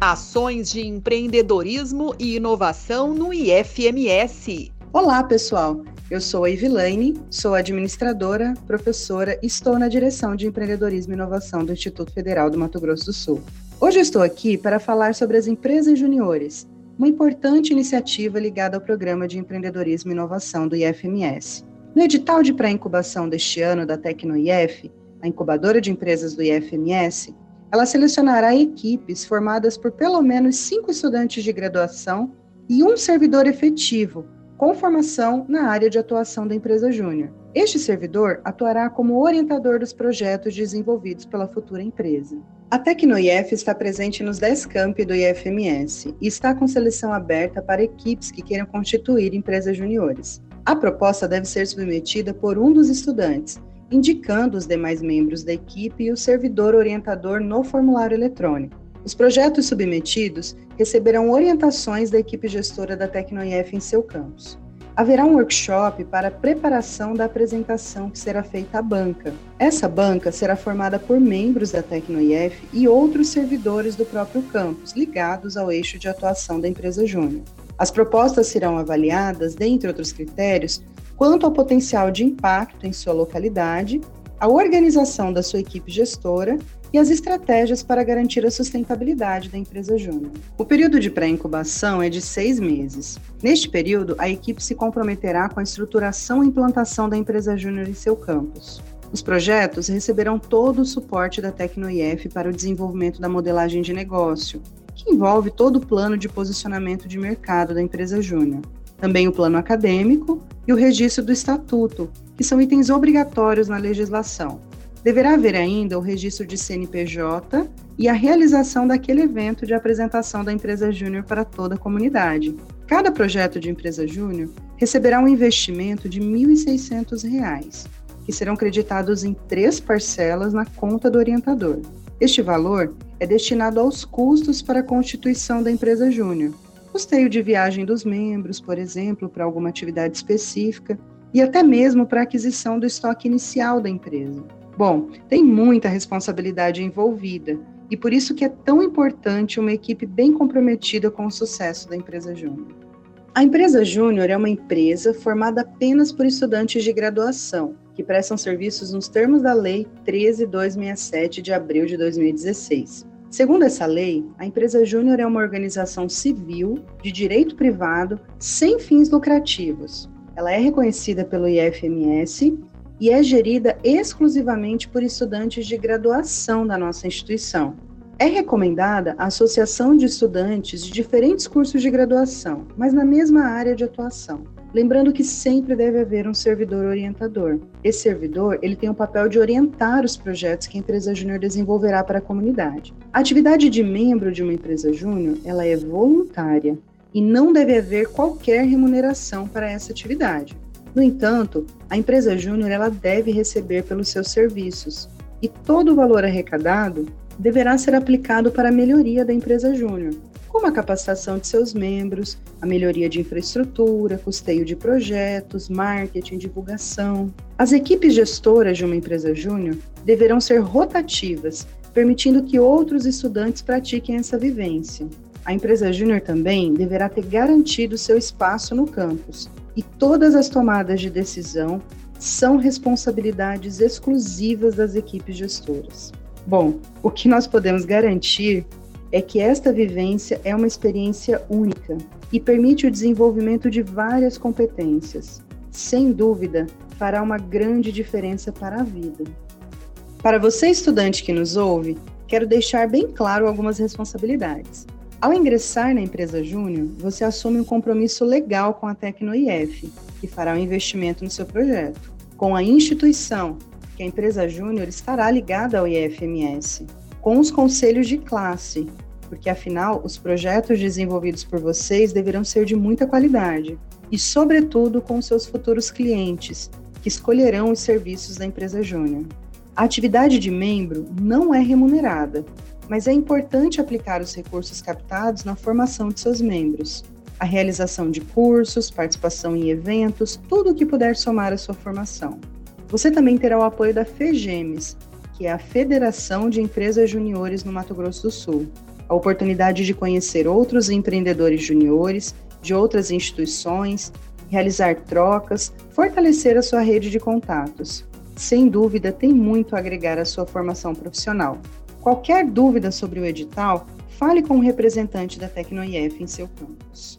Ações de empreendedorismo e inovação no IFMS. Olá, pessoal. Eu sou a Ivilaine, sou administradora, professora e estou na direção de empreendedorismo e inovação do Instituto Federal do Mato Grosso do Sul. Hoje estou aqui para falar sobre as empresas juniores, uma importante iniciativa ligada ao programa de empreendedorismo e inovação do IFMS. No edital de pré-incubação deste ano da TecnoIF, a incubadora de empresas do IFMS, ela selecionará equipes formadas por pelo menos cinco estudantes de graduação e um servidor efetivo, com formação na área de atuação da empresa júnior. Este servidor atuará como orientador dos projetos desenvolvidos pela futura empresa. A TecnoIF está presente nos 10 campi do IFMS e está com seleção aberta para equipes que queiram constituir empresas juniores. A proposta deve ser submetida por um dos estudantes, indicando os demais membros da equipe e o servidor orientador no formulário eletrônico. Os projetos submetidos receberão orientações da equipe gestora da TecnoIF em seu campus. Haverá um workshop para preparação da apresentação que será feita à banca. Essa banca será formada por membros da TecnoIF e outros servidores do próprio campus, ligados ao eixo de atuação da empresa júnior. As propostas serão avaliadas, dentre outros critérios, quanto ao potencial de impacto em sua localidade, a organização da sua equipe gestora e as estratégias para garantir a sustentabilidade da empresa júnior. O período de pré-incubação é de seis meses. Neste período, a equipe se comprometerá com a estruturação e implantação da empresa júnior em seu campus. Os projetos receberão todo o suporte da TecnoIF para o desenvolvimento da modelagem de negócio, que envolve todo o plano de posicionamento de mercado da empresa júnior, também o plano acadêmico e o registro do estatuto, que são itens obrigatórios na legislação. Deverá haver ainda o registro de CNPJ e a realização daquele evento de apresentação da empresa júnior para toda a comunidade. Cada projeto de empresa júnior receberá um investimento de R$ 1.600, que serão creditados em três parcelas na conta do orientador. Este valor é destinado aos custos para a constituição da empresa júnior, custeio de viagem dos membros, por exemplo, para alguma atividade específica, e até mesmo para aquisição do estoque inicial da empresa. Bom, tem muita responsabilidade envolvida, e por isso que é tão importante uma equipe bem comprometida com o sucesso da empresa júnior. A empresa júnior é uma empresa formada apenas por estudantes de graduação, que prestam serviços nos termos da Lei 13267 de abril de 2016. Segundo essa lei, a empresa júnior é uma organização civil de direito privado sem fins lucrativos. Ela é reconhecida pelo IFMS e é gerida exclusivamente por estudantes de graduação da nossa instituição. É recomendada a associação de estudantes de diferentes cursos de graduação, mas na mesma área de atuação. Lembrando que sempre deve haver um servidor orientador. Esse servidor, ele tem o papel de orientar os projetos que a empresa júnior desenvolverá para a comunidade. A atividade de membro de uma empresa júnior, ela é voluntária e não deve haver qualquer remuneração para essa atividade. No entanto, a empresa júnior ela deve receber pelos seus serviços e todo o valor arrecadado deverá ser aplicado para a melhoria da empresa júnior, como a capacitação de seus membros, a melhoria de infraestrutura, custeio de projetos, marketing, divulgação. As equipes gestoras de uma empresa júnior deverão ser rotativas, permitindo que outros estudantes pratiquem essa vivência. A empresa júnior também deverá ter garantido seu espaço no campus, e todas as tomadas de decisão são responsabilidades exclusivas das equipes gestoras. Bom, o que nós podemos garantir é que esta vivência é uma experiência única e permite o desenvolvimento de várias competências. Sem dúvida, fará uma grande diferença para a vida. Para você, estudante que nos ouve, quero deixar bem claro algumas responsabilidades. Ao ingressar na empresa Júnior, você assume um compromisso legal com a TecnoIF, que fará um investimento no seu projeto. Com a instituição, que a empresa Júnior estará ligada ao IFMS com os conselhos de classe, porque afinal os projetos desenvolvidos por vocês deverão ser de muita qualidade e, sobretudo, com seus futuros clientes, que escolherão os serviços da empresa Júnior. A atividade de membro não é remunerada, mas é importante aplicar os recursos captados na formação de seus membros. A realização de cursos, participação em eventos, tudo o que puder somar à sua formação. Você também terá o apoio da FEGEMES, que é a Federação de Empresas Juniores no Mato Grosso do Sul. a oportunidade de conhecer outros empreendedores juniores de outras instituições, realizar trocas, fortalecer a sua rede de contatos. Sem dúvida, tem muito a agregar à sua formação profissional. Qualquer dúvida sobre o edital, fale com o um representante da TecnoIF em seu campus.